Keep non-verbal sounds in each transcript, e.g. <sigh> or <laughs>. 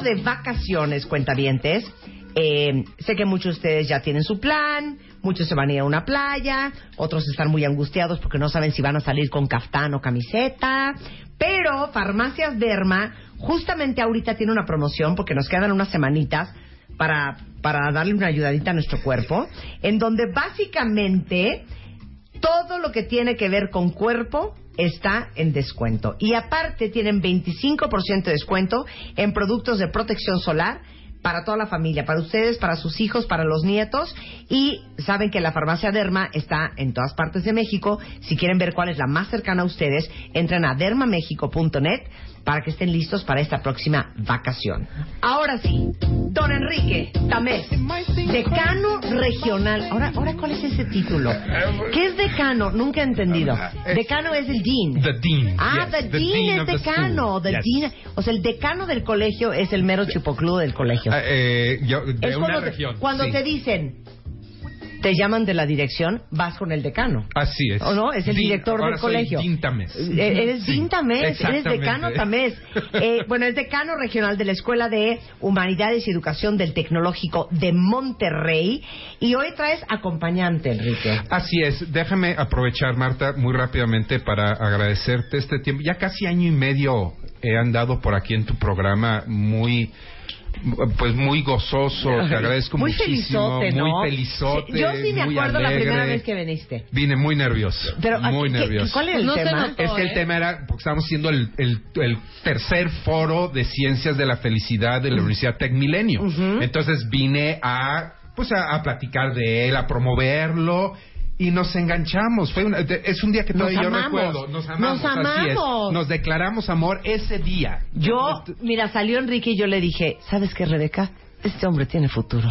de vacaciones, cuentavientes, eh, sé que muchos de ustedes ya tienen su plan, muchos se van a ir a una playa, otros están muy angustiados porque no saben si van a salir con caftán o camiseta, pero Farmacias Derma justamente ahorita tiene una promoción porque nos quedan unas semanitas para, para darle una ayudadita a nuestro cuerpo, en donde básicamente todo lo que tiene que ver con cuerpo está en descuento. Y aparte tienen 25% de descuento en productos de protección solar para toda la familia, para ustedes, para sus hijos, para los nietos. Y saben que la farmacia Derma está en todas partes de México. Si quieren ver cuál es la más cercana a ustedes, entren a dermamexico.net para que estén listos para esta próxima vacación. Ahora sí, don Enrique Tamés, decano regional. Ahora, ahora ¿cuál es ese título? ¿Qué es decano? Nunca he entendido. Decano es el dean. The dean. Ah, yes, the, the dean, dean es decano. The Yes. dean. O sea, el decano del colegio es el mero chupocludo del colegio. Ah, eh, yo- de es una cuando, región. cuando sí. te dicen, te llaman de la dirección, vas con el decano. Así es. ¿O no? Es el director ahora del soy colegio. Dean Tamés. Eh, Eres Sí, eres decano Tamés. Eh, <laughs> bueno, es decano regional de la Escuela de Humanidades y Educación del Tecnológico de Monterrey. Y hoy traes acompañante, Enrique. Así es. Déjame aprovechar, Marta, muy rápidamente para agradecerte este tiempo. Ya casi año y medio he andado por aquí en tu programa muy pues muy gozoso, te agradezco muy muchísimo, felizote, ¿no? muy felizote, Sí, Yo sí me muy acuerdo la alegre. primera vez que viniste. Vine muy nervioso, Pero, muy ¿qué- nervioso. ¿Cuál era el No tema? notó. Es que el ¿eh? tema era, porque estábamos haciendo el, el- el tercer foro de ciencias de la felicidad de la Universidad Tec Milenio. Entonces vine a, pues a, a platicar de él, a promoverlo. Y nos enganchamos. Fue una- de- es un día que todavía yo amamos. recuerdo. Nos amamos. Nos así es. amamos. Nos declaramos amor ese día. Yo, mira, salió Enrique y yo le dije, ¿sabes qué, Rebeca? Este hombre tiene futuro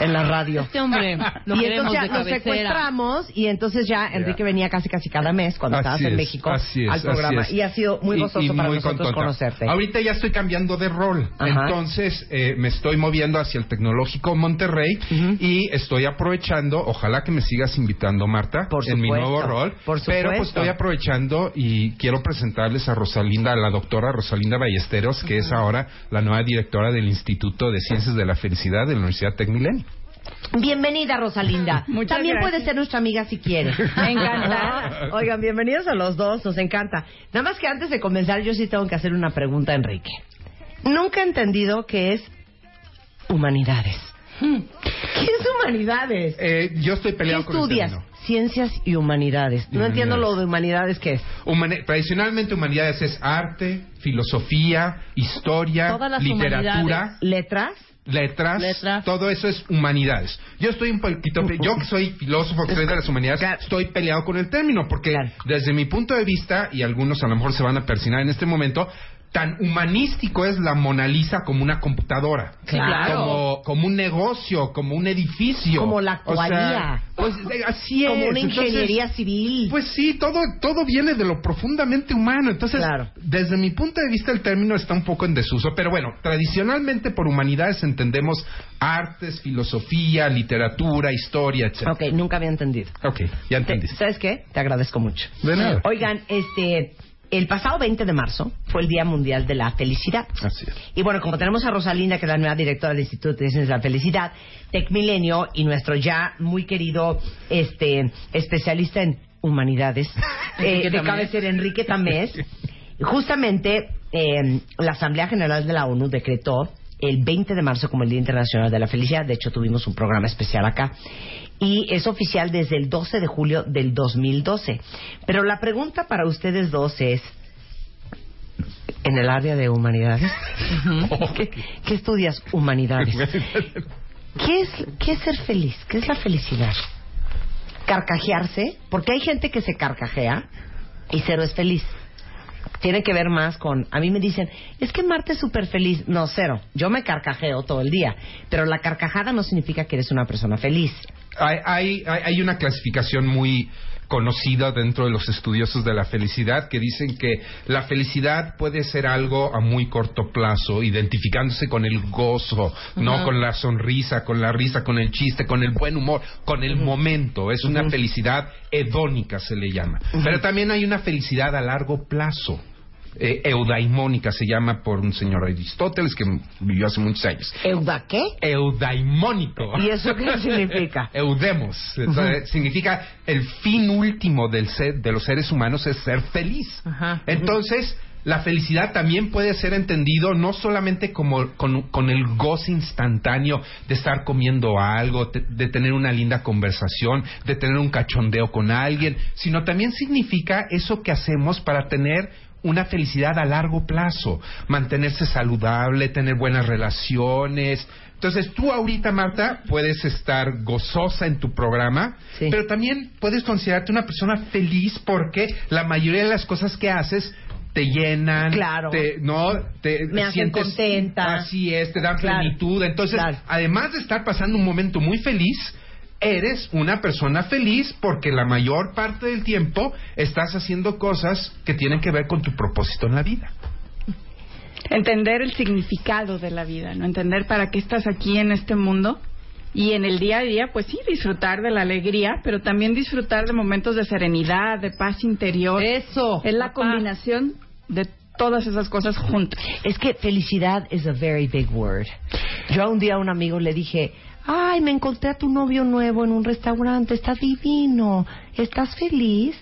en la radio. Este hombre lo y entonces ya de nos secuestramos y entonces ya Enrique venía casi casi cada mes cuando Así estabas en México así es, al programa así es. y ha sido muy gozoso y para muy nosotros contenta. conocerte. Ahorita ya estoy cambiando de rol, Ajá. entonces eh, me estoy moviendo hacia el Tecnológico Monterrey y estoy aprovechando, ojalá que me sigas invitando, Marta, Por en mi nuevo rol. por Pero pues estoy aprovechando y quiero presentarles a Rosalinda, a la doctora Rosalinda Ballesteros, que es ahora la nueva directora del Instituto de Ciencias de la Felicidad de la Universidad Tec Milenio. Bienvenida, Rosalinda. <laughs> Muchas También gracias. puede ser nuestra amiga si quiere. <laughs> Me encanta. <laughs> Oigan, bienvenidos a los dos, nos encanta. Nada más que antes de comenzar, yo sí tengo que hacer una pregunta a Enrique. Nunca he entendido qué es humanidades. ¿Qué es humanidades? Eh, yo estoy ¿Qué peleado con el estudias? Ciencias y humanidades. No Humanidades. entiendo lo de humanidades qué es. Humani- tradicionalmente humanidades es arte, filosofía, historia, Todas las literatura. ¿Letras? Letras, Letras. todo eso es humanidades. Yo estoy un poquito, yo que soy filósofo, que soy de las humanidades, estoy peleado con el término, porque desde mi punto de vista, y algunos a lo mejor se van a persinar en este momento, tan humanístico es la Mona Lisa como una computadora. Claro. Como, como un negocio, como un edificio. Como la O sea, actuaría. pues eh, así es. Como una Entonces, ingeniería civil. pues sí, todo, todo viene de lo profundamente humano. Entonces, Claro. desde mi punto de vista, el término está un poco en desuso. Pero bueno, tradicionalmente por humanidades entendemos artes, filosofía, literatura, historia, etc. ok, nunca había entendido. Ok, ya Te- entendí. ¿Sabes qué? Te agradezco mucho. De nada. Oigan, este, el pasado 20 de marzo fue el Día Mundial de la Felicidad. Así es. Y bueno, como tenemos a Rosalinda, que es la nueva directora del Instituto de Ciencias de la Felicidad, Tec Milenio, y nuestro ya muy querido este, especialista en humanidades, <laughs> eh, de cabecera Enrique Tamés, <laughs> justamente eh, la Asamblea General de la ONU decretó el 20 de marzo como el Día Internacional de la Felicidad. De hecho, tuvimos un programa especial acá. Y es oficial desde el 12 de julio del 2012. Pero la pregunta para ustedes dos es, en el área de humanidades, ¿qué, qué estudias? Humanidades. ¿Qué es, ¿Qué es ser feliz? ¿Qué es la felicidad? ¿Carcajearse? Porque hay gente que se carcajea y cero es feliz. Tiene que ver más con... A mí me dicen, es que Marta es súper feliz. No, cero. Yo me carcajeo todo el día. Pero la carcajada no significa que eres una persona feliz. Hay, hay, hay una clasificación muy conocida dentro de los estudiosos de la felicidad que dicen que la felicidad puede ser algo a muy corto plazo, identificándose con el gozo, no con la sonrisa, con la risa, con el chiste, con el buen humor, con el momento. Es una felicidad hedónica, se le llama. Pero también hay una felicidad a largo plazo. Eh, eudaimónica se llama por un señor Aristóteles que vivió hace muchos años. ¿Euda qué? Eudaimónico. ¿Y eso qué <laughs> significa? Eudemos. Entonces, Significa el fin último del ser, de los seres humanos es ser feliz. Entonces, la felicidad también puede ser entendido no solamente como con, con el goce instantáneo de estar comiendo algo, de tener una linda conversación, de tener un cachondeo con alguien, sino también significa eso que hacemos para tener una felicidad a largo plazo, mantenerse saludable, tener buenas relaciones. Entonces, tú ahorita, Marta, puedes estar gozosa en tu programa, Sí. pero también puedes considerarte una persona feliz porque la mayoría de las cosas que haces te llenan, Claro. te, no, te Me hacen sientes contenta. Así es, te dan Claro. plenitud. Entonces, Claro. además de estar pasando un momento muy feliz, eres una persona feliz porque la mayor parte del tiempo estás haciendo cosas que tienen que ver con tu propósito en la vida. Entender el significado de la vida, ¿no? Entender para qué estás aquí en este mundo y en el día a día, pues sí, disfrutar de la alegría, pero también disfrutar de momentos de serenidad, de paz interior. Eso. Es la papá. combinación de todas esas cosas juntas. Es que felicidad is a very big word. Yo a un día a un amigo le dije, ay, me encontré a tu novio nuevo en un restaurante, está divino, ¿estás feliz?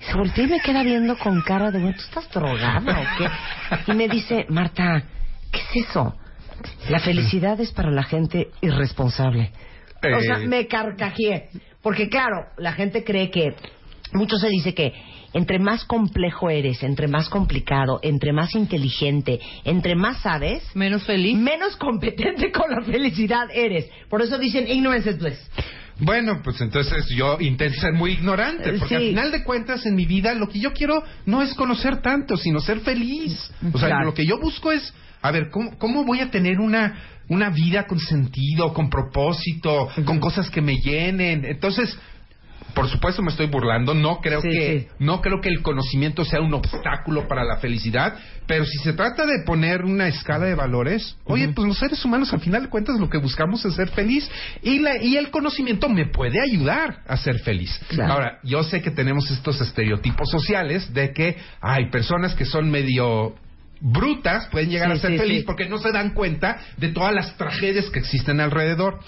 Y se voltea y me queda viendo con cara de, ¿tú estás drogada o qué? Y me dice, Marta, ¿qué es eso? La felicidad es para la gente irresponsable. O sea, Eh. me carcajeé. Porque claro, la gente cree que, mucho se dice que entre más complejo eres, entre más complicado, entre más inteligente, entre más sabes, Menos feliz. menos competente <laughs> con la felicidad eres. Por eso dicen ignorance is bliss. Bueno, pues entonces yo intento ser muy ignorante, porque Sí. al final de cuentas en mi vida lo que yo quiero no es conocer tanto, sino ser feliz. O sea, Claro. lo que yo busco es, a ver, ¿cómo, cómo voy a tener una, una vida con sentido, con propósito, con cosas que me llenen? Entonces, por supuesto me estoy burlando, no creo Sí, que sí. no creo que el conocimiento sea un obstáculo para la felicidad, pero si se trata de poner una escala de valores, oye, pues los seres humanos al final de cuentas lo que buscamos es ser feliz y la y el conocimiento me puede ayudar a ser feliz. Claro. Ahora, yo sé que tenemos estos estereotipos sociales de que hay personas que son medio brutas pueden llegar Sí, a ser feliz porque no se dan cuenta de todas las tragedias que existen alrededor.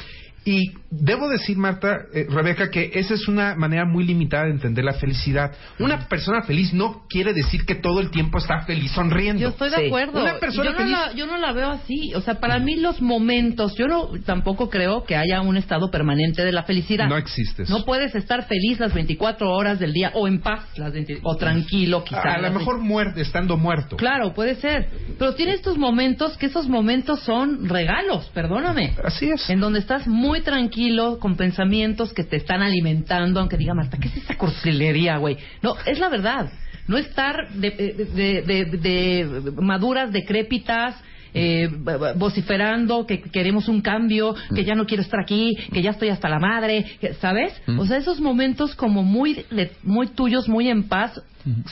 Y debo decir, Marta, eh, Rebeca, que esa es una manera muy limitada de entender la felicidad. Una persona feliz no quiere decir que todo el tiempo está feliz sonriendo. Yo estoy de Sí. acuerdo. Una persona yo, no feliz- la, yo no la veo así. O sea, para mí los momentos, yo no tampoco creo que haya un estado permanente de la felicidad. No existe eso. No puedes estar feliz las 24 horas del día o en paz las 20 o tranquilo quizás. a lo las mejor muerte, estando muerto. Claro, puede ser. Pero tiene estos momentos que esos momentos son regalos, perdóname. Así es. En donde estás muy tranquilo, con pensamientos que te están alimentando, aunque diga Marta, ¿qué es esa cursilería, güey? No, es la verdad. No estar de, de- de- de- maduras, decrépitas, eh, vociferando que queremos un cambio, que ya no quiero estar aquí, que ya estoy hasta la madre, ¿sabes? O sea, esos momentos como muy, muy tuyos, muy en paz,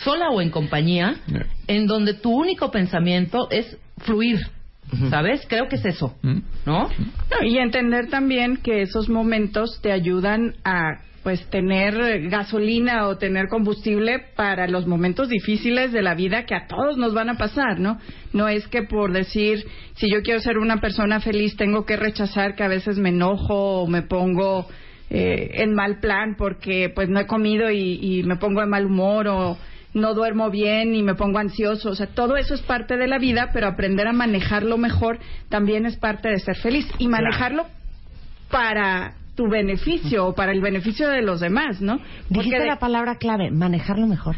sola o en compañía, en donde tu único pensamiento es fluir, ¿sabes? Creo que es eso. ¿no? No, y entender también que esos momentos te ayudan a pues tener gasolina o tener combustible para los momentos difíciles de la vida que a todos nos van a pasar, ¿no? No es que por decir, si yo quiero ser una persona feliz, tengo que rechazar que a veces me enojo o me pongo eh, en mal plan porque pues no he comido y, y me pongo de mal humor o no duermo bien y me pongo ansioso. O sea, todo eso es parte de la vida, pero aprender a manejarlo mejor también es parte de ser feliz. Y manejarlo para tu beneficio o para el beneficio de los demás, ¿no? Dijiste de- la palabra clave, manejarlo mejor.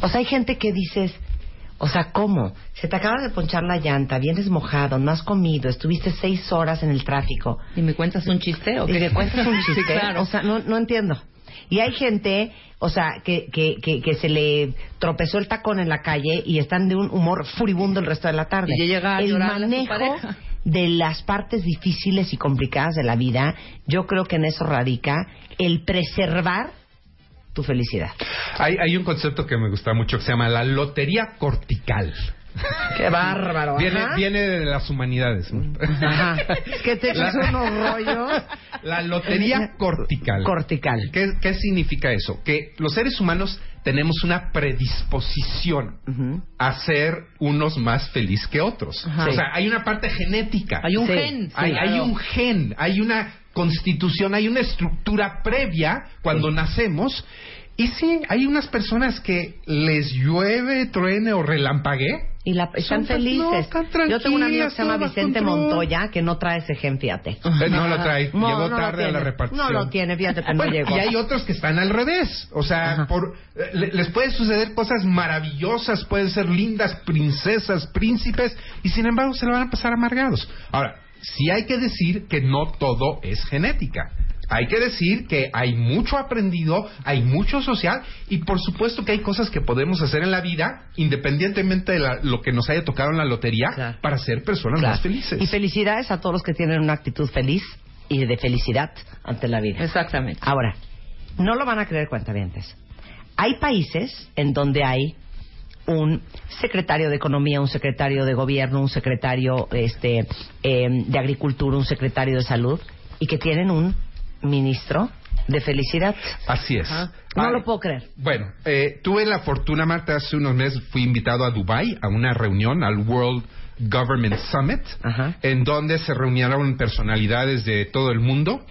O sea, hay gente que dices, o sea, ¿cómo? Se te acaba de ponchar la llanta, vienes mojado, no has comido, estuviste seis horas en el tráfico. ¿Y me cuentas un chiste o Y le cuentas un <laughs> chiste. Sí, claro. O sea, no, no entiendo. Y hay gente, o sea, que, que, que, que se le tropezó el tacón en la calle y están de un humor furibundo el resto de la tarde. Y ya llega a el llorarle a su manejo de las partes difíciles y complicadas de la vida, yo creo que en eso radica el preservar tu felicidad. Hay, hay un concepto que me gusta mucho que se llama la lotería cortical. <laughs> Qué bárbaro. Viene, ajá. viene de las humanidades. ¿no? Ajá. Es <laughs> que te echas unos rollos. La lotería <laughs> cortical. Cortical. ¿Qué, qué significa eso? Que los seres humanos tenemos una predisposición a ser unos más felices que otros. Ajá. O sea, hay una parte genética. Hay un Sí, gen. sí, hay, un gen, hay una constitución, hay una estructura previa cuando nacemos. Y sí, hay unas personas que les llueve, truene o relampague. Y la, están felices. no, están Yo tengo un amigo que se llama Vicente control. Montoya que no trae ese gen, fíjate. Eh, no lo trae, No, llegó no lo tarde a la repartición. No lo tiene, fíjate que no Bueno, llegó. Y hay otros que están al revés. O sea, Ajá. por, eh, le- les puede suceder cosas maravillosas, pueden ser lindas princesas, príncipes, y sin embargo se le van a pasar amargados. Ahora, sí hay que decir que no todo es genética. Hay que decir que hay mucho aprendido, hay mucho social y por supuesto que hay cosas que podemos hacer en la vida, independientemente de la- lo que nos haya tocado en la lotería, Claro. para ser personas Claro. más felices. Y felicidades a todos los que tienen una actitud feliz y de felicidad ante la vida. Exactamente. Ahora, no lo van a creer cuentavientes. Hay países en donde hay un secretario de economía, un secretario de gobierno, un secretario este, eh, de agricultura, un secretario de salud y que tienen un ministro de felicidad. Así es. Ajá. No Ah, lo puedo creer. Bueno, eh, tuve la fortuna, Marta, hace unos meses fui invitado a Dubai a una reunión, al World Government Summit, Ajá. en donde se reunieron personalidades de todo el mundo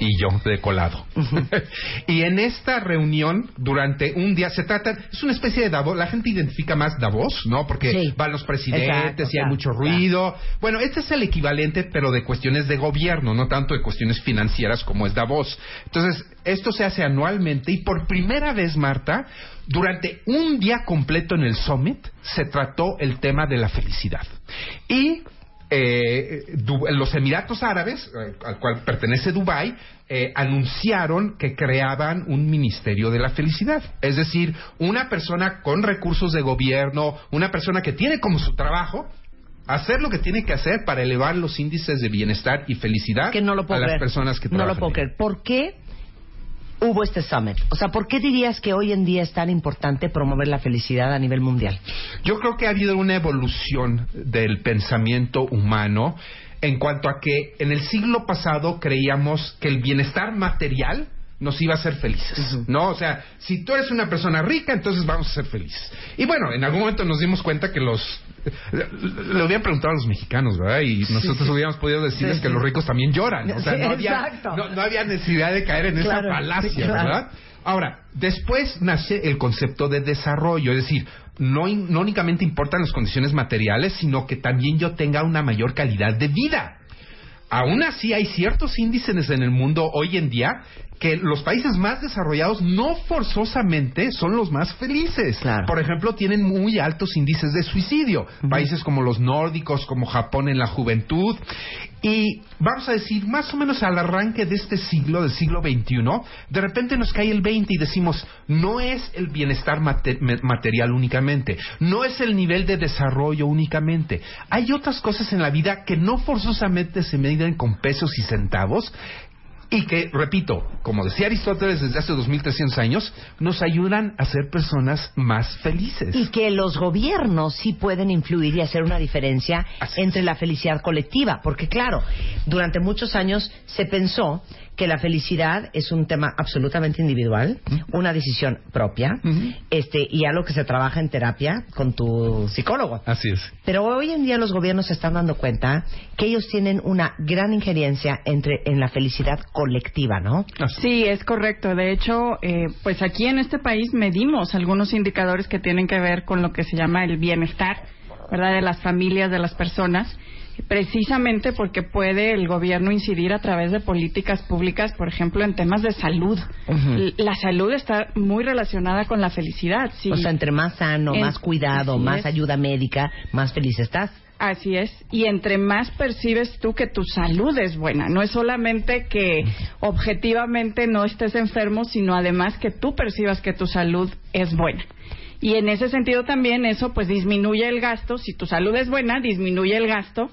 y yo de colado. <laughs> y en esta reunión, durante un día, se trata, es una especie de Davos, la gente identifica más Davos, ¿no? Porque Sí. van los presidentes Exacto, y hay claro, mucho claro. ruido. Bueno, este es el equivalente, pero de cuestiones de gobierno, no tanto de cuestiones financieras como es Davos. Entonces, esto se hace anualmente y por primera vez, Marta, durante un día completo en el Summit, se trató el tema de la felicidad. Y eh, los Emiratos Árabes, eh, al cual pertenece Dubái, eh, anunciaron que creaban un ministerio de la felicidad. Es decir, una persona con recursos de gobierno, una persona que tiene como su trabajo hacer lo que tiene que hacer para elevar los índices de bienestar y felicidad que no lo puedo a las creer. personas que no trabajan. lo puedo creer. ¿Por qué hubo este summit? O sea, ¿por qué dirías que hoy en día es tan importante promover la felicidad a nivel mundial? Yo creo que ha habido una evolución del pensamiento humano en cuanto a que en el siglo pasado creíamos que el bienestar material nos iba a hacer felices, ¿no? O sea, si tú eres una persona rica, entonces vamos a ser felices. Y bueno, en algún momento nos dimos cuenta que los... Le habían preguntado a los mexicanos, ¿verdad? Y nosotros hubiéramos podido decirles Sí, que los ricos también lloran. O sea, no había, no, no había necesidad de caer en Claro, esa falacia, claro. ¿verdad? Ahora, después nace el concepto de desarrollo, es decir, no, no únicamente importan las condiciones materiales, sino que también yo tenga una mayor calidad de vida. Aún así hay ciertos índices en el mundo hoy en día que los países más desarrollados no forzosamente son los más felices. Claro. Por ejemplo, tienen muy altos índices de suicidio. Países como los nórdicos, como Japón en la juventud. Y vamos a decir, más o menos al arranque de este siglo, del siglo XXI, de repente nos cae el 20 y decimos, no es el bienestar material únicamente, no es el nivel de desarrollo únicamente. Hay otras cosas en la vida que no forzosamente se miden con pesos y centavos, y que, repito, como decía Aristóteles desde hace 2300 años, nos ayudan a ser personas más felices. Y que los gobiernos sí pueden influir y hacer una diferencia Así entre la felicidad colectiva. Porque, claro, durante muchos años se pensó que la felicidad es un tema absolutamente individual, una decisión propia, este, y algo que se trabaja en terapia con tu psicólogo. Así es. Pero hoy en día los gobiernos se están dando cuenta que ellos tienen una gran injerencia entre, en la felicidad colectiva, ¿no? Sí, es correcto. De hecho, eh, pues aquí en este país medimos algunos indicadores que tienen que ver con lo que se llama el bienestar, ¿verdad? De las familias, de las personas precisamente porque puede el gobierno incidir a través de políticas públicas, por ejemplo, en temas de salud. La salud está muy relacionada con la felicidad. O sea, entre más sano, más cuidado, más ayuda médica, más feliz estás. Así es. Y entre más percibes tú que tu salud es buena, no es solamente que objetivamente no estés enfermo, sino además que tú percibas que tu salud es buena. Y en ese sentido también eso pues disminuye el gasto. Si tu salud es buena, disminuye el gasto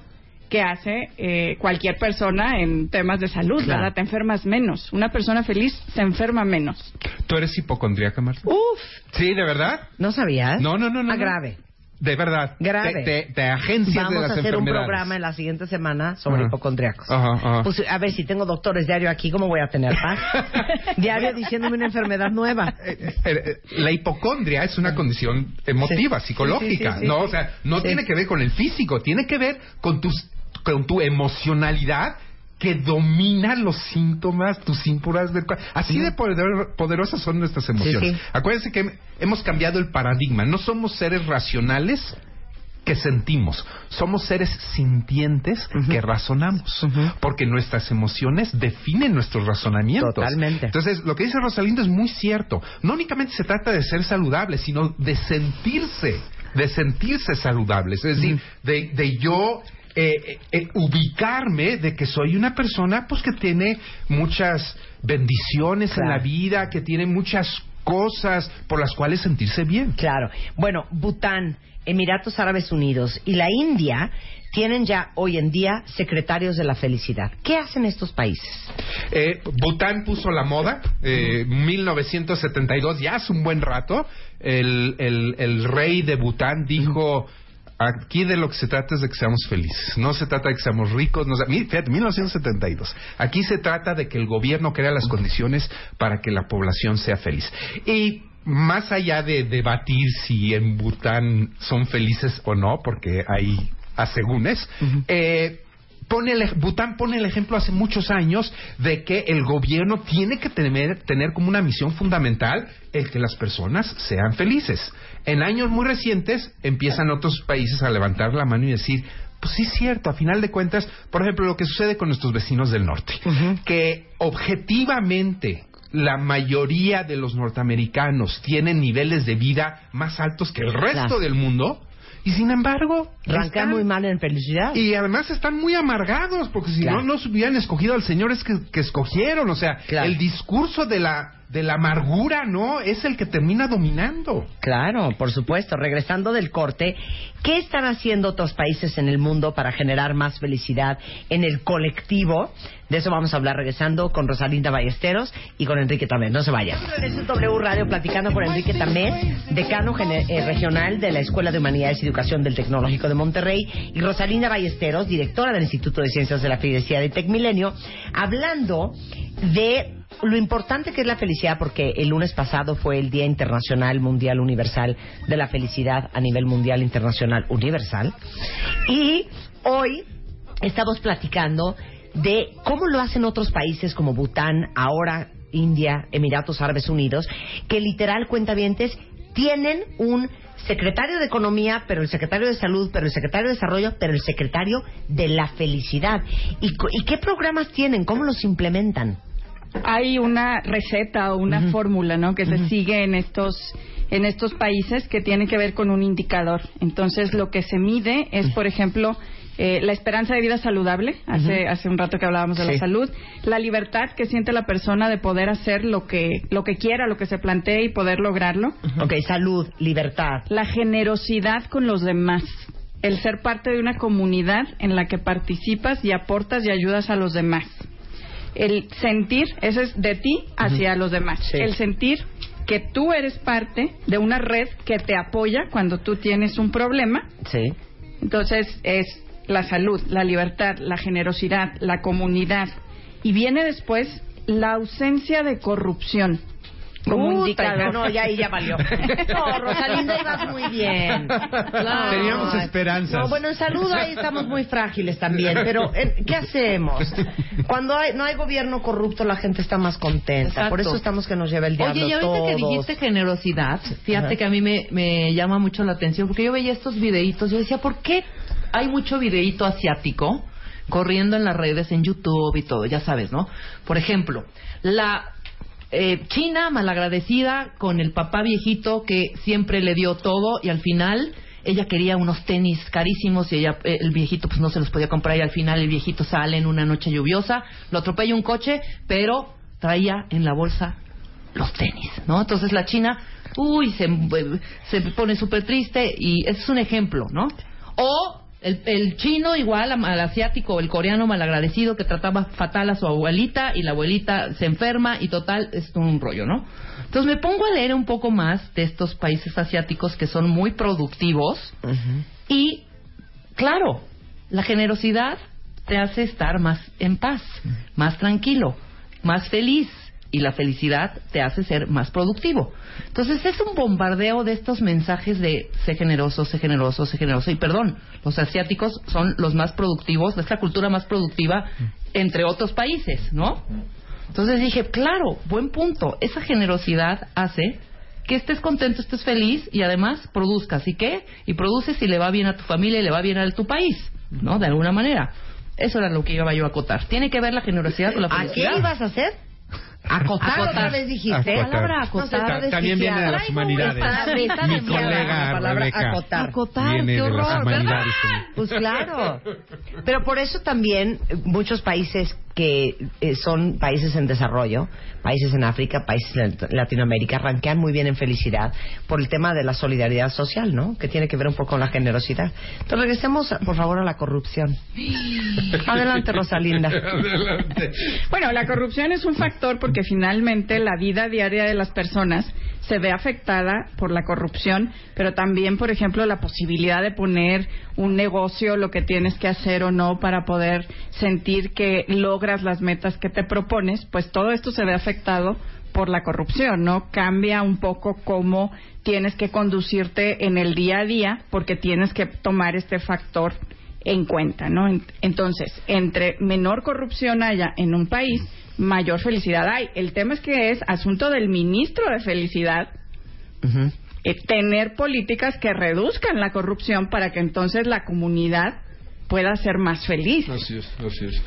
que hace eh, cualquier persona en temas de salud, ¿verdad? Te enfermas menos. Una persona feliz se enferma menos. ¿Tú eres hipocondríaca, Marta? Uf. ¿Sí, de verdad? ¿No sabías? No, no, no. no ah, grave. De verdad. Grave. De, de, agencias Vamos de las a hacer un programa en la siguiente semana sobre Ajá. hipocondriacos. Ajá, ajá. Pues, a ver, si tengo doctores diario aquí, ¿cómo voy a tener paz? <laughs> diario diciéndome una enfermedad nueva. Eh, eh, eh, la hipocondria es una condición emotiva, Sí. psicológica, Sí, sí, sí, ¿no? sí. O sea, no Sí. tiene que ver con el físico, tiene que ver con tus con tu emocionalidad que domina los síntomas, tus síntomas del. Así de poder- poderosas son nuestras emociones. Sí, sí. Acuérdense que hemos cambiado el paradigma. No somos seres racionales que sentimos. Somos seres sintientes que razonamos. Porque nuestras emociones definen nuestros razonamientos. Totalmente. Entonces, lo que dice Rosalindo es muy cierto. No únicamente se trata de ser saludable, sino de sentirse, de sentirse saludable. Es decir, de, de yo eh, eh, eh, ubicarme de que soy una persona pues que tiene muchas bendiciones en la vida, que tiene muchas cosas por las cuales sentirse bien. Claro. Bueno, Bután, Emiratos Árabes Unidos y la India tienen ya hoy en día secretarios de la felicidad. ¿Qué hacen estos países? Eh, Bután puso la moda, eh, 1972, ya hace un buen rato. El, el, el rey de Bután dijo: Aquí de lo que se trata es de que seamos felices. No se trata de que seamos ricos. No, fíjate, 1972. Aquí se trata de que el gobierno crea las condiciones para que la población sea feliz. Y más allá de debatir si en Bután son felices o no, porque hay asegúnes, eh, pone el, Bután pone el ejemplo hace muchos años de que el gobierno tiene que tener, tener como una misión fundamental el que las personas sean felices. En años muy recientes empiezan otros países a levantar la mano y decir, pues sí es cierto, a final de cuentas, por ejemplo, lo que sucede con nuestros vecinos del norte, que objetivamente la mayoría de los norteamericanos tienen niveles de vida más altos que el resto Claro. del mundo y sin embargo Rancan están- muy mal en felicidad. y además están muy amargados, porque si Claro. no, no hubieran escogido al Señor es que, que escogieron. O sea, Claro. el discurso de la, de la amargura, ¿no? Es el que termina dominando. Claro, por supuesto. Regresando del corte, ¿qué están haciendo otros países en el mundo para generar más felicidad en el colectivo? De eso vamos a hablar regresando con Rosalinda Ballesteros y con Enrique Tamés. No se vayan. En W Radio platicando con Enrique Tamés, decano eh, regional de la Escuela de Humanidades y Educación del Tecnológico de Monterrey, y Rosalinda Ballesteros, directora del Instituto de Ciencias de la Felicidad de Tecmilenio, hablando de lo importante que es la felicidad, porque el lunes pasado fue el Día Internacional Mundial Universal de la Felicidad a nivel mundial internacional universal. Y hoy estamos platicando de cómo lo hacen otros países como Bután, ahora India, Emiratos Árabes Unidos, que literal cuentavientes tienen un secretario de Economía, pero el secretario de Salud, pero el secretario de Desarrollo, pero el secretario de la Felicidad. ¿Y, y qué programas tienen? ¿Cómo los implementan? Hay una receta o una fórmula, ¿no? Que se sigue en estos en estos países que tiene que ver con un indicador. Entonces, lo que se mide es, por ejemplo, eh, la esperanza de vida saludable. Hace hace un rato que hablábamos de Sí. la salud, la libertad que siente la persona de poder hacer lo que lo que quiera, lo que se plantee y poder lograrlo. Ok, salud, libertad. La generosidad con los demás. El ser parte de una comunidad en la que participas y aportas y ayudas a los demás. El sentir, ese es de ti hacia los demás. Sí. El sentir que tú eres parte de una red que te apoya cuando tú tienes un problema. Sí. Entonces es la salud, la libertad, la generosidad, la comunidad. Y viene después la ausencia de corrupción. Como Puta, indicador. No, ya ahí ya valió. <laughs> No, Rosalinda, ibas muy bien. Claro. Teníamos esperanzas. No, bueno, en salud ahí estamos muy frágiles también, pero eh, ¿qué hacemos? Cuando hay, no hay gobierno corrupto, la gente está más contenta. Exacto. Por eso estamos que nos lleva el diablo Oye, y ahorita que dijiste generosidad, fíjate Ajá. que a mí me, me llama mucho la atención, porque yo veía estos videitos, yo decía, ¿por qué hay mucho videíto asiático corriendo en las redes, en YouTube y todo? Ya sabes, ¿no? Por ejemplo, la eh, China malagradecida con el papá viejito que siempre le dio todo y al final ella quería unos tenis carísimos y ella, eh, el viejito pues no se los podía comprar y al final el viejito sale en una noche lluviosa, lo atropella un coche, pero traía en la bolsa los tenis, ¿no? Entonces la China, uy, se, se pone súper triste y ese es un ejemplo, ¿no? O el, el chino igual al asiático el coreano malagradecido que trataba fatal a su abuelita y la abuelita se enferma y total es un rollo, ¿no? Entonces me pongo a leer un poco más de estos países asiáticos que son muy productivos y, claro, la generosidad te hace estar más en paz, más tranquilo, más feliz. Y la felicidad te hace ser más productivo. Entonces es un bombardeo de estos mensajes de sé generoso, sé generoso, sé generoso. Y perdón, los asiáticos son los más productivos, es la cultura más productiva entre otros países, ¿no? Entonces dije, claro, buen punto. Esa generosidad hace que estés contento, estés feliz y además produzcas. ¿Y qué? Y produces y le va bien a tu familia y le va bien a tu país, ¿no? De alguna manera. Eso era lo que iba yo a acotar. ¿Tiene que ver la generosidad con la ¿A felicidad? qué ibas a hacer? Acotar, Acotar. otra vez dijiste. Acotar. Palabra No acotar. vez También viene de las humanidades. Mi colega Rebeca. acotar. Acotar, Viene qué de las horror, humanidades ¿verdad? también. Pues claro. Pero por eso también eh, muchos países que eh, son países en desarrollo, países en África, países en Latinoamérica, ranquean muy bien en felicidad por el tema de la solidaridad social, ¿no? Que tiene que ver un poco con la generosidad. Entonces regresemos, por favor, a la corrupción. <laughs> Adelante, Rosalinda. Adelante. Bueno, la corrupción es un factor porque finalmente la vida diaria de las personas se ve afectada por la corrupción, pero también, por ejemplo, la posibilidad de poner un negocio, lo que tienes que hacer o no para poder sentir que logras las metas que te propones, pues todo esto se ve afectado por la corrupción, ¿no? Cambia un poco cómo tienes que conducirte en el día a día porque tienes que tomar este factor en cuenta, ¿no? En- Entonces, entre menor corrupción haya en un país, mayor felicidad hay. El tema es que es asunto del ministro de Felicidad eh, tener políticas que reduzcan la corrupción para que entonces la comunidad pueda ser más feliz. Así es, así es.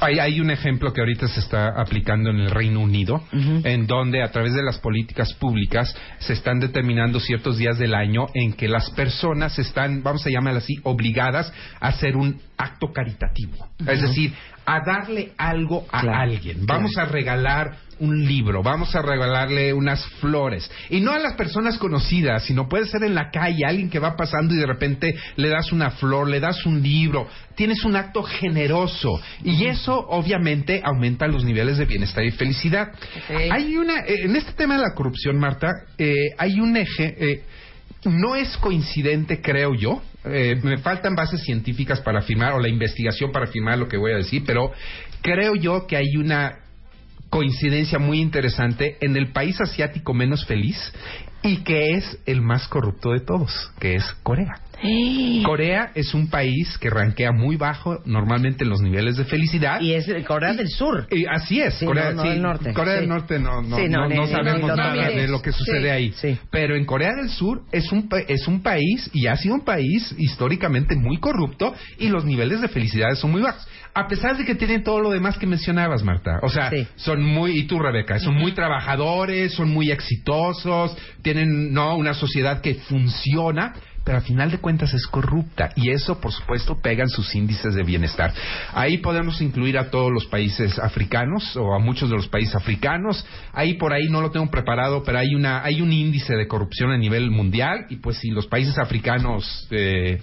Hay, hay un ejemplo que ahorita se está aplicando en el Reino Unido, en donde a través de las políticas públicas se están determinando ciertos días del año en que las personas están, vamos a llamarlo así, obligadas a hacer un acto caritativo. Es decir, a darle algo a Claro, alguien. Vamos a regalar un libro, vamos a regalarle unas flores. Y no a las personas conocidas, sino puede ser en la calle, alguien que va pasando y de repente le das una flor, le das un libro. Tienes un acto generoso. Y eso, obviamente, aumenta los niveles de bienestar y felicidad. Hay una, eh, en este tema de la corrupción, Marta, eh, hay un eje. eh, no es coincidente, creo yo. Eh, me faltan bases científicas para afirmar, o la investigación para afirmar lo que voy a decir, pero creo yo que hay una coincidencia muy interesante en el país asiático menos feliz y que es el más corrupto de todos, que es Corea. Corea es un país que rankea muy bajo normalmente en los niveles de felicidad. Y es Corea del Sur. Y así es, Sí, Corea, no, no sí, del norte. Corea del Sí. Norte no, no, Sí, no, ni- sabemos ni nada mires. de lo que sucede Sí, ahí. sí. Pero en Corea del Sur es un, es un país y ha sido un país históricamente muy corrupto y los niveles de felicidad son muy bajos. A pesar de que tienen todo lo demás que mencionabas, Marta. O sea, Sí. son muy, y tú, Rebeca, son muy trabajadores, son muy exitosos, tienen no una sociedad que funciona, pero al final de cuentas es corrupta y eso, por supuesto, pega en sus índices de bienestar. Ahí podemos incluir a todos los países africanos o a muchos de los países africanos. Ahí por ahí no lo tengo preparado, pero hay una hay un índice de corrupción a nivel mundial y pues si los países africanos eh,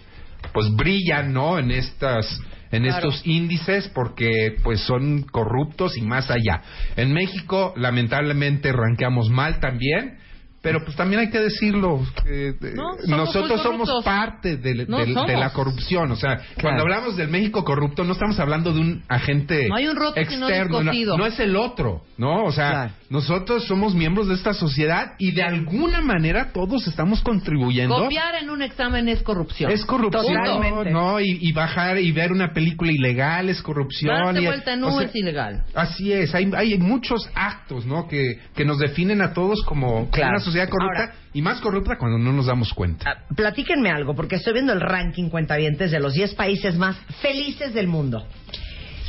pues brillan, ¿no? En estas en estos índices porque pues son corruptos y más allá. En México lamentablemente ranqueamos mal también, pero pues también hay que decirlo, eh, eh, No, somos nosotros somos parte No, de somos. la corrupción, o sea, cuando hablamos del México corrupto no estamos hablando de un agente No hay un roto externo, no, es el otro, ¿no? O sea, Claro. Nosotros somos miembros de esta sociedad y de alguna manera todos estamos contribuyendo. Copiar en un examen es corrupción. Es corrupción, Totalmente. ¿no? Y, y bajar y ver una película ilegal es corrupción. Darse y- vuelta en o U sea, es ilegal. Así es, hay, hay muchos actos, ¿no? Que, que nos definen a todos como Claro. una sociedad corrupta Ahora- y más corrupta cuando no nos damos cuenta. Ah, Platíquenme algo, porque estoy viendo el ranking cuentavientes de los 10 países más felices del mundo.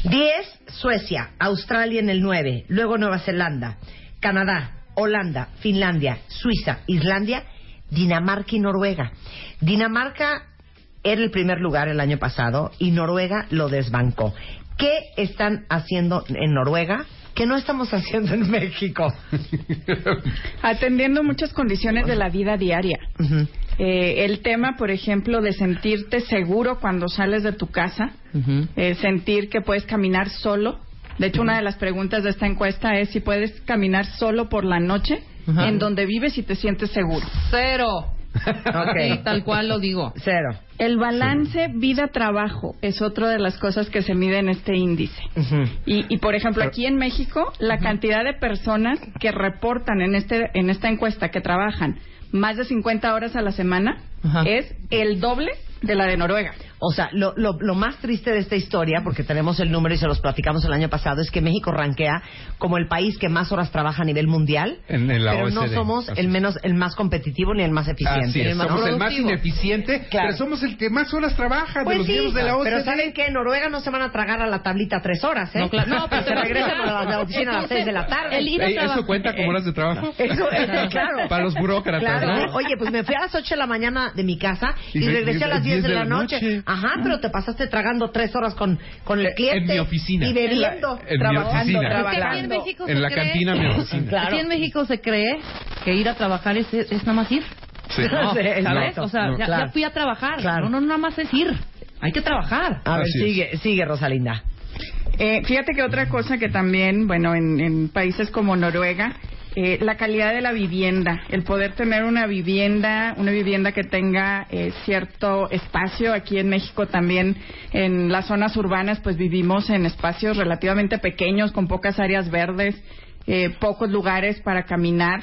10, Suecia, Australia en el 9, luego Nueva Zelanda, Canadá, Holanda, Finlandia, Suiza, Islandia, Dinamarca y Noruega. Dinamarca era el primer lugar el año pasado y Noruega lo desbancó. ¿Qué están haciendo en Noruega que no estamos haciendo en México? <laughs> Atendiendo muchas condiciones de la vida diaria. Eh, el tema, por ejemplo, de sentirte seguro cuando sales de tu casa, eh, sentir que puedes caminar solo. De hecho, una de las preguntas de esta encuesta es si puedes caminar solo por la noche en donde vives y te sientes seguro. Cero. <laughs> Ok. Sí, tal cual lo digo. Cero. El balance vida-trabajo es otra de las cosas que se mide en este índice. Y, y, por ejemplo, aquí en México, la cantidad de personas que reportan en, este, en esta encuesta que trabajan más de 50 horas a la semana Ajá. es el doble de la de Noruega. O sea, lo, lo, lo más triste de esta historia, porque tenemos el número y se los platicamos el año pasado, es que México rankea como el país que más horas trabaja a nivel mundial, En- en la pero no somos Así el menos, el más competitivo ni el más eficiente. Así Ni es, el más somos el más productivo. ineficiente, Claro. pero somos el que más horas trabaja de Pues los sí, miembros de la OCDE. pero ¿saben qué? En Noruega no se van a tragar a la tablita tres horas, ¿eh? No, claro. No, pero se vas <laughs> a regresan a la oficina a las seis de la tarde. El ir a Ey, ¿Eso cuenta como horas de trabajo? <laughs> Eso, eso, claro. Para los burócratas, Claro. ¿no? Oye, pues me fui a las 8 de la mañana de mi casa y, Y re- regresé a las 10 de la noche. noche. Ajá, pero te pasaste tragando tres horas con, con el Eh, cliente. en mi oficina. Y bebiendo. En mi Trabajando, oficina. trabajando. Es que aquí en México En se la cree- cantina de mi <laughs> oficina. Claro. Aquí en México se cree que ir a trabajar es, es nada más ir. Sí. <laughs> No. O sea, No, ya, claro. ya fui a trabajar. Claro. No, no, nada más es ir. Hay que trabajar. A ver, Así es. sigue, sigue, Rosalinda. Eh, fíjate que otra cosa que también, bueno, en, en países como Noruega, eh, la calidad de la vivienda, el poder tener una vivienda, una vivienda que tenga eh, cierto espacio. Aquí en México también, en las zonas urbanas, pues vivimos en espacios relativamente pequeños, con pocas áreas verdes, eh, pocos lugares para caminar.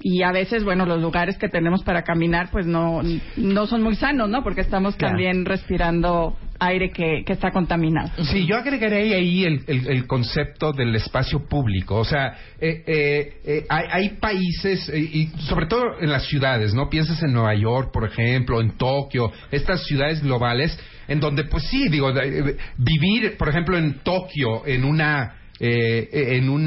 Y a veces, bueno, los lugares que tenemos para caminar, pues no, no son muy sanos, ¿no? Porque estamos Claro. también respirando aire que, que está contaminado. Sí, yo agregaré ahí el, el- el concepto del espacio público. O sea, eh, eh, eh, hay, hay países, eh, y sobre todo en las ciudades, ¿no? Piensas en Nueva York, por ejemplo, en Tokio, estas ciudades globales, en donde, pues sí, digo, eh, vivir, por ejemplo, en Tokio, en una eh, en un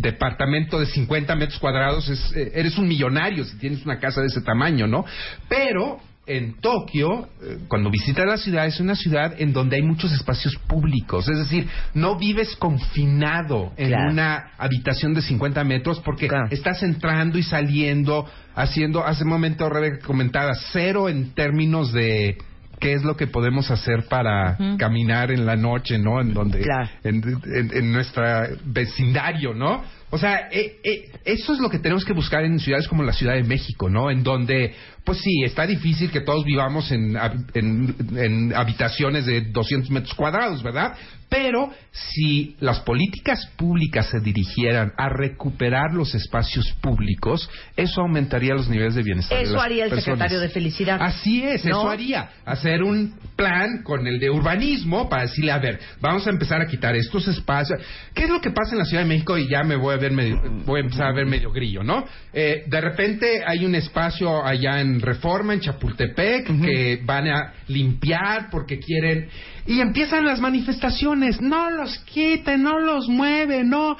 departamento de 50 metros cuadrados, es, eh, eres un millonario si tienes una casa de ese tamaño, ¿no? Pero en Tokio, eh, cuando visitas la ciudad, es una ciudad en donde hay muchos espacios públicos. Es decir, no vives confinado en Claro. una habitación de 50 metros porque Claro. estás entrando y saliendo, haciendo, hace un momento Rebeca comentaba, cero en términos de qué es lo que podemos hacer para caminar en la noche, ¿no? En donde, Claro. en, en, en nuestro vecindario, ¿no? O sea, eh, eh, eso es lo que tenemos que buscar en ciudades como la Ciudad de México, ¿no? En donde, pues sí, está difícil que todos vivamos en, hab- en, en habitaciones de 200 metros cuadrados, ¿verdad? Pero si las políticas públicas se dirigieran a recuperar los espacios públicos, eso aumentaría los niveles de bienestar. de Eso las haría el personas. secretario de Felicidad. Así es, ¿No? eso haría. Hacer un plan con el de urbanismo para decirle, a ver, vamos a empezar a quitar estos espacios. ¿Qué es lo que pasa en la Ciudad de México? Y ya me voy a ver medio, voy a empezar a ver medio grillo, ¿no? Eh, de repente hay un espacio allá en Reforma, en Chapultepec, que van a limpiar porque quieren... Y empiezan las manifestaciones. No los quiten, no los mueven, no...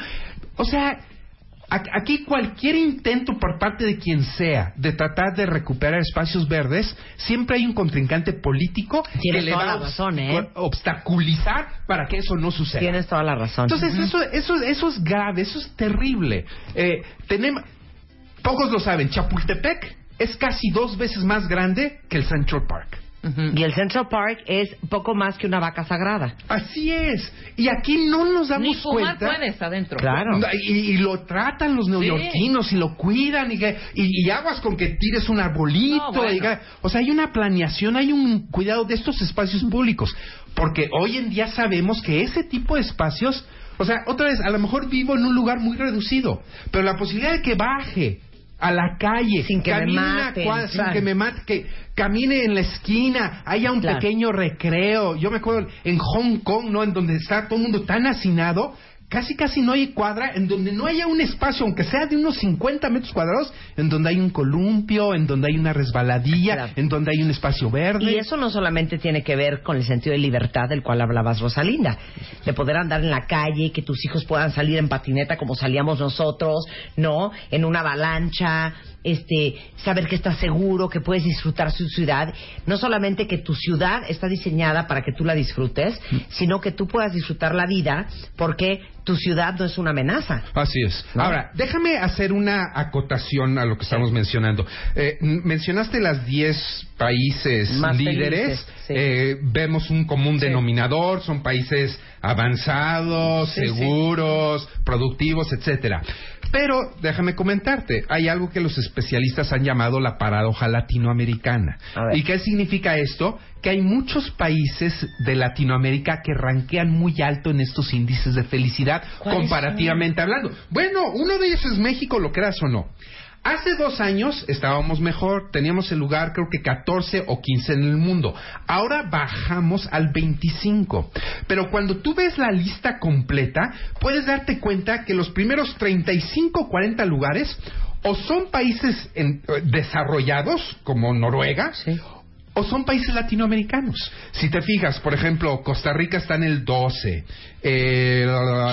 O sea, Aquí cualquier intento por parte de quien sea de tratar de recuperar espacios verdes, siempre hay un contrincante político Tienes que le va razón, ¿eh? obstaculizar para que eso no suceda. Tienes toda la razón. Entonces eso, eso, eso es grave, eso es terrible. Eh, tenemos, pocos lo saben, Chapultepec es casi dos veces más grande que el Central Park. Y el Central Park es poco más que una vaca sagrada. Así es. Y aquí no nos damos Ni fumar cuenta. puedes adentro. Claro. Y, y lo tratan los neoyorquinos y lo cuidan y, que- y, y aguas con que tires un arbolito. No, bueno. y que- o sea, hay una planeación, hay un cuidado de estos espacios públicos. Porque hoy en día sabemos que ese tipo de espacios O sea, otra vez, a lo mejor vivo en un lugar muy reducido, pero la posibilidad de que baje a la calle, Sin que me maten, cuadra, sin que me mate, que camine en la esquina, haya un Claro. pequeño recreo. Yo me acuerdo en Hong Kong, ¿no? En donde está todo el mundo tan hacinado, casi casi no hay cuadra, en donde no haya un espacio, aunque sea de unos 50 metros cuadrados, en donde hay un columpio, en donde hay una resbaladilla, Claro. en donde hay un espacio verde. Y eso no solamente tiene que ver con el sentido de libertad del cual hablabas, Rosalinda, de poder andar en la calle, que tus hijos puedan salir en patineta como salíamos nosotros, ¿no? En una avalancha, este, saber que estás seguro, que puedes disfrutar su ciudad. No solamente que tu ciudad está diseñada para que tú la disfrutes, sino que tú puedas disfrutar la vida porque tu ciudad no es una amenaza. Así es. ¿No? Ahora, déjame hacer una acotación a lo que estamos mencionando. Eh, mencionaste las 10 países Más líderes. felices, sí. Eh, vemos un común Sí. denominador. Son países avanzados, Sí, sí. seguros, productivos, etcétera. Pero déjame comentarte, hay algo que los especialistas han llamado la paradoja latinoamericana. ¿Y qué significa esto? Que hay muchos países de Latinoamérica que ranquean muy alto en estos índices de felicidad ¿Cuáles comparativamente hablando. Bueno, uno de ellos es México, lo creas o no. Hace dos años estábamos mejor, teníamos el lugar creo que 14 o 15 en el mundo. Ahora bajamos al 25. Pero cuando tú ves la lista completa, puedes darte cuenta que los primeros 35 o 40 lugares o son países en- eh, desarrollados como Noruega, Sí. O son países latinoamericanos. Si te fijas, por ejemplo, Costa Rica está en el 12, eh,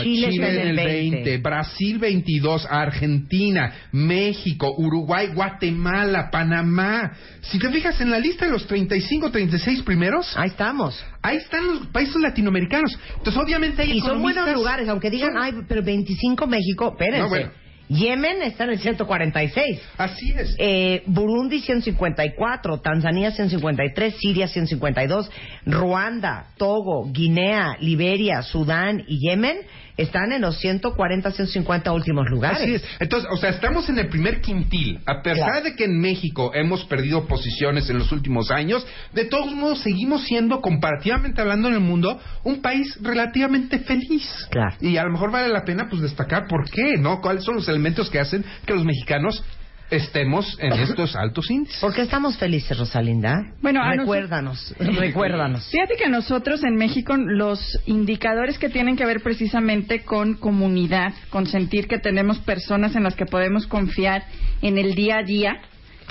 Chile en el 20, Brasil 22, Argentina, México, Uruguay, Guatemala, Panamá. Si te fijas en la lista de los 35, 36 primeros, Ahí estamos. ahí están los países latinoamericanos. Entonces, obviamente hay Y son buenos lugares, aunque digan, son- ay, pero 25 México, espérense. No, bueno. Yemen está en el 146. Así es. Eh, Burundi 154, Tanzania 153, Siria 152, Ruanda, Togo, Guinea, Liberia, Sudán y Yemen están en los 140, 150 últimos lugares. Así es. Entonces, o sea, estamos en el primer quintil. A pesar Claro. de que en México hemos perdido posiciones en los últimos años, de todos modos seguimos siendo, comparativamente hablando en el mundo, un país relativamente feliz. Claro. Y a lo mejor vale la pena pues destacar por qué, ¿no? ¿Cuáles son los elementos que hacen que los mexicanos estemos en estos altos índices? ¿Por qué estamos felices, Rosalinda? Bueno, recuérdanos, recuérdanos. Fíjate que nosotros en México los indicadores que tienen que ver precisamente con comunidad, con sentir que tenemos personas en las que podemos confiar en el día a día,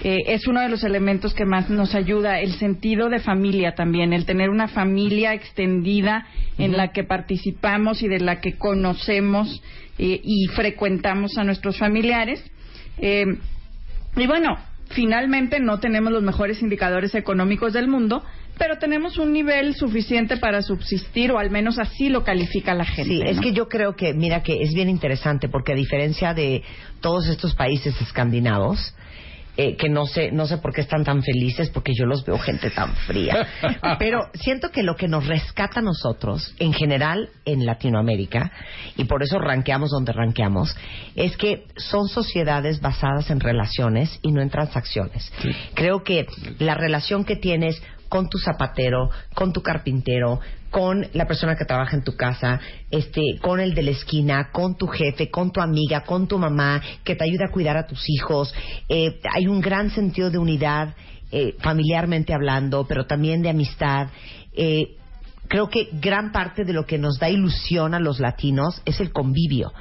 eh, es uno de los elementos que más nos ayuda. El sentido de familia también, el tener una familia extendida en la que participamos y de la que conocemos eh, y frecuentamos a nuestros familiares. Eh, y bueno, finalmente no tenemos los mejores indicadores económicos del mundo, pero tenemos un nivel suficiente para subsistir, o al menos así lo califica la gente. Sí, es que yo creo que, mira, que es bien interesante porque a diferencia de todos estos países escandinavos, eh, que no sé, no sé por qué están tan felices, porque yo los veo gente tan fría. <laughs> Pero siento que lo que nos rescata a nosotros, en general en Latinoamérica, y por eso ranqueamos donde ranqueamos, es que son sociedades basadas en relaciones y no en transacciones. Creo que la relación que tienes con tu zapatero, con tu carpintero, con la persona que trabaja en tu casa, este, con el de la esquina, con tu jefe, con tu amiga, con tu mamá, que te ayuda a cuidar a tus hijos. Eh, hay un gran sentido de unidad, eh, familiarmente hablando, pero también de amistad. Eh, creo que gran parte de lo que nos da ilusión a los latinos es el convivio.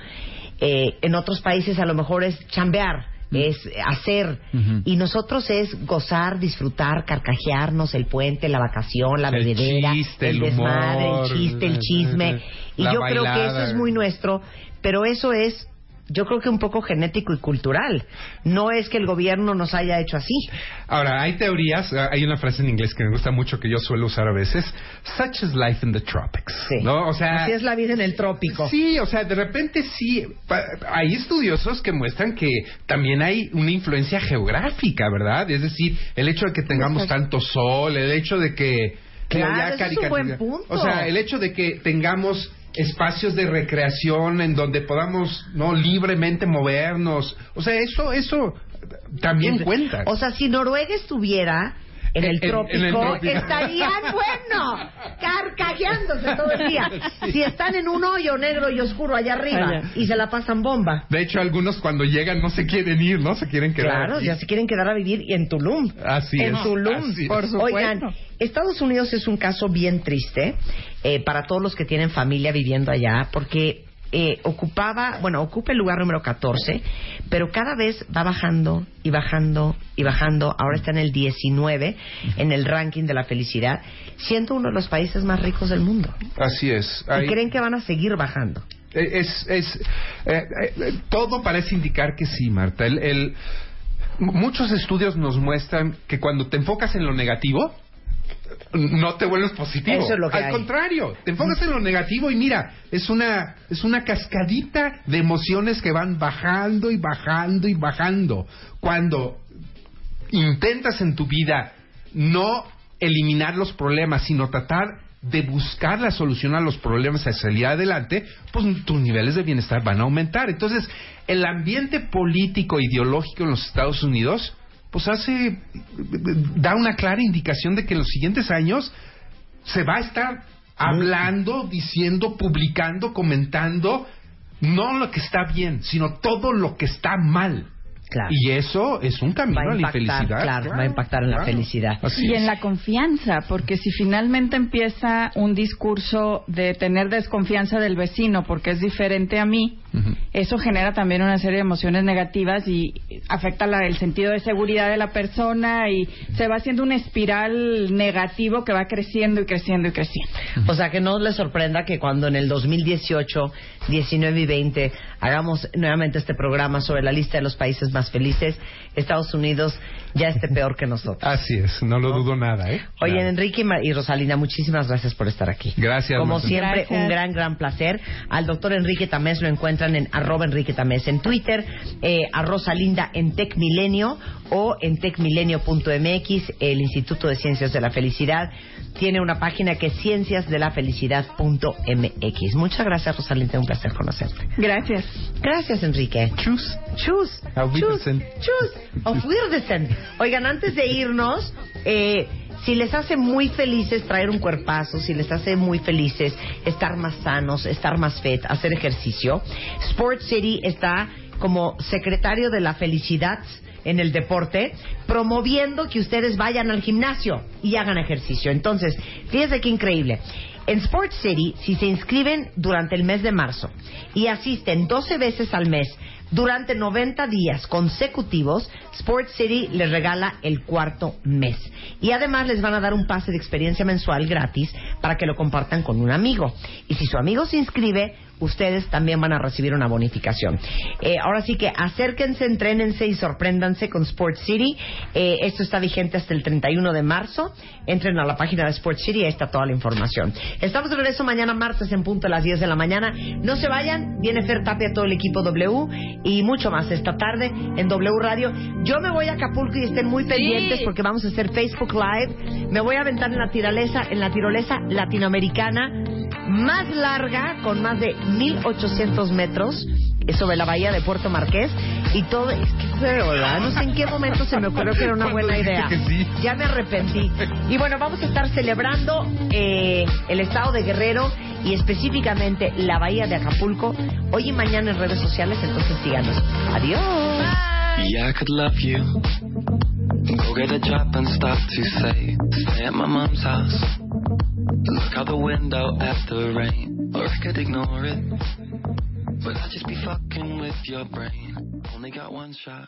Eh, en otros países a lo mejor es chambear, es hacer. Y nosotros es gozar, disfrutar, carcajearnos, el puente, la vacación, la El bebedera, chiste, el desmadre, humor, el chiste, el chisme. Y yo creo que eso es muy nuestro, pero eso es, yo creo que un poco genético y cultural. No es que el gobierno nos haya hecho así. Ahora, hay teorías, ah, hay una frase en inglés que me gusta mucho que yo suelo usar a veces, such is life in the tropics, Sí. ¿no? O sea, Así es la vida en el trópico. Sí, o sea, de repente sí, hay estudiosos que muestran que también hay una influencia geográfica, ¿verdad? Es decir, el hecho de que tengamos tanto sol, el hecho de que... Claro, es un buen punto. O sea, el hecho de que tengamos espacios de recreación en donde podamos no libremente movernos, o sea, eso eso también cuenta. O sea, si Noruega estuviera en el En- en- trópico, en el trópico. estarían, bueno, carcajeando bañándose todo el día. Si están en un hoyo negro y oscuro allá arriba Allá. y se la pasan bomba. De hecho, algunos cuando llegan no se quieren ir, ¿no? Se quieren quedar. Claro, aquí. ya se quieren quedar a vivir en Tulum. Así en es, Tulum. así. Por supuesto. Oigan, Estados Unidos es un caso bien triste eh, para todos los que tienen familia viviendo allá, porque eh, ocupaba, bueno, ocupa el lugar número 14, pero cada vez va bajando y bajando y bajando. Ahora está en el 19 en el ranking de la felicidad, siendo uno de los países más ricos del mundo. Así es. Y creen que van a seguir bajando. Eh, Es, es, eh, eh, todo parece indicar que sí, Marta. El, el- muchos estudios nos muestran que cuando te enfocas en lo negativo, no te vuelves positivo. Eso es lo que Al hay. contrario, te enfocas en lo negativo y mira, es una, es una cascadita de emociones que van bajando y bajando y bajando. Cuando intentas en tu vida no eliminar los problemas, sino tratar de buscar la solución a los problemas y salir adelante, pues tus niveles de bienestar van a aumentar. Entonces, el ambiente político ideológico en los Estados Unidos, pues hace, da una clara indicación de que en los siguientes años se va a estar hablando, diciendo, publicando, comentando, no lo que está bien, sino todo lo que está mal. Claro. Y eso es un camino Va a a la impactar, infelicidad. claro, va a impactar en la felicidad. Así Y es. en la confianza, porque si finalmente empieza un discurso de tener desconfianza del vecino porque es diferente a mí, Ujú. eso genera también una serie de emociones negativas y afecta la- el sentido de seguridad de la persona y se va haciendo una espiral negativo que va creciendo y creciendo y creciendo. O sea, que no les sorprenda que cuando en el 2018, 19 y 20 hagamos nuevamente este programa sobre la lista de los países más felices, Estados Unidos ya esté <laughs> peor que nosotros. Así es, no lo dudo nada, ¿eh? Oye, Nada. Enrique y Rosalina, muchísimas gracias por estar aquí. Gracias, Como siempre, Gracias. un gran, gran placer. Al doctor Enrique Tamés lo encuentran en arroba Enrique Tamés en Twitter, eh, a Rosalinda en TecMilenio o en tecmilenio.mx, el Instituto de Ciencias de la Felicidad. Tiene una página que es cienciasdelafelicidad.mx. Muchas gracias, Rosalinda, un placer conocerte. Gracias. Gracias, Enrique. Chus. Chus. Auf Chus. Wiedersehen. Chus. Auf Wiedersehen. Oigan, antes de irnos, eh, si les hace muy felices traer un cuerpazo, si les hace muy felices estar más sanos, estar más fit, hacer ejercicio, Sport City está como secretario de la felicidad en el deporte, promoviendo que ustedes vayan al gimnasio y hagan ejercicio. Entonces, fíjense qué increíble. En Sport City, si se inscriben durante el mes de marzo y asisten 12 veces al mes durante 90 días consecutivos, Sport City les regala el cuarto mes. Y además les van a dar un pase de experiencia mensual gratis para que lo compartan con un amigo. Y si su amigo se inscribe, ustedes también van a recibir una bonificación. Eh, ahora sí que acérquense, entrénense y sorpréndanse con Sport City. Eh, esto está vigente hasta el 31 de marzo. Entren a la página de Sport City y ahí está toda la información. Estamos de regreso mañana martes en punto a las 10 de la mañana. No se vayan, viene Fer Tapia, todo el equipo W y mucho más esta tarde en W Radio. Yo me voy a Acapulco y estén muy pendientes porque vamos a hacer Facebook Live. Me voy a aventar en la tirolesa, en la tirolesa latinoamericana más larga, con más de 1800 metros eh, sobre la bahía de Puerto Marqués y todo, es que ¿verdad? No sé en qué momento se me ocurrió que era una buena idea. sí. Ya me arrepentí. Y bueno, vamos a estar celebrando eh, el estado de Guerrero y específicamente la bahía de Acapulco hoy y mañana en redes sociales, entonces síganos. Adiós. Yeah, I could love you. Go get a job and start to say, stay at my mom's house. Look out the window at the rain, or I could ignore it. But I'd just be fucking with your brain. Only got one shot.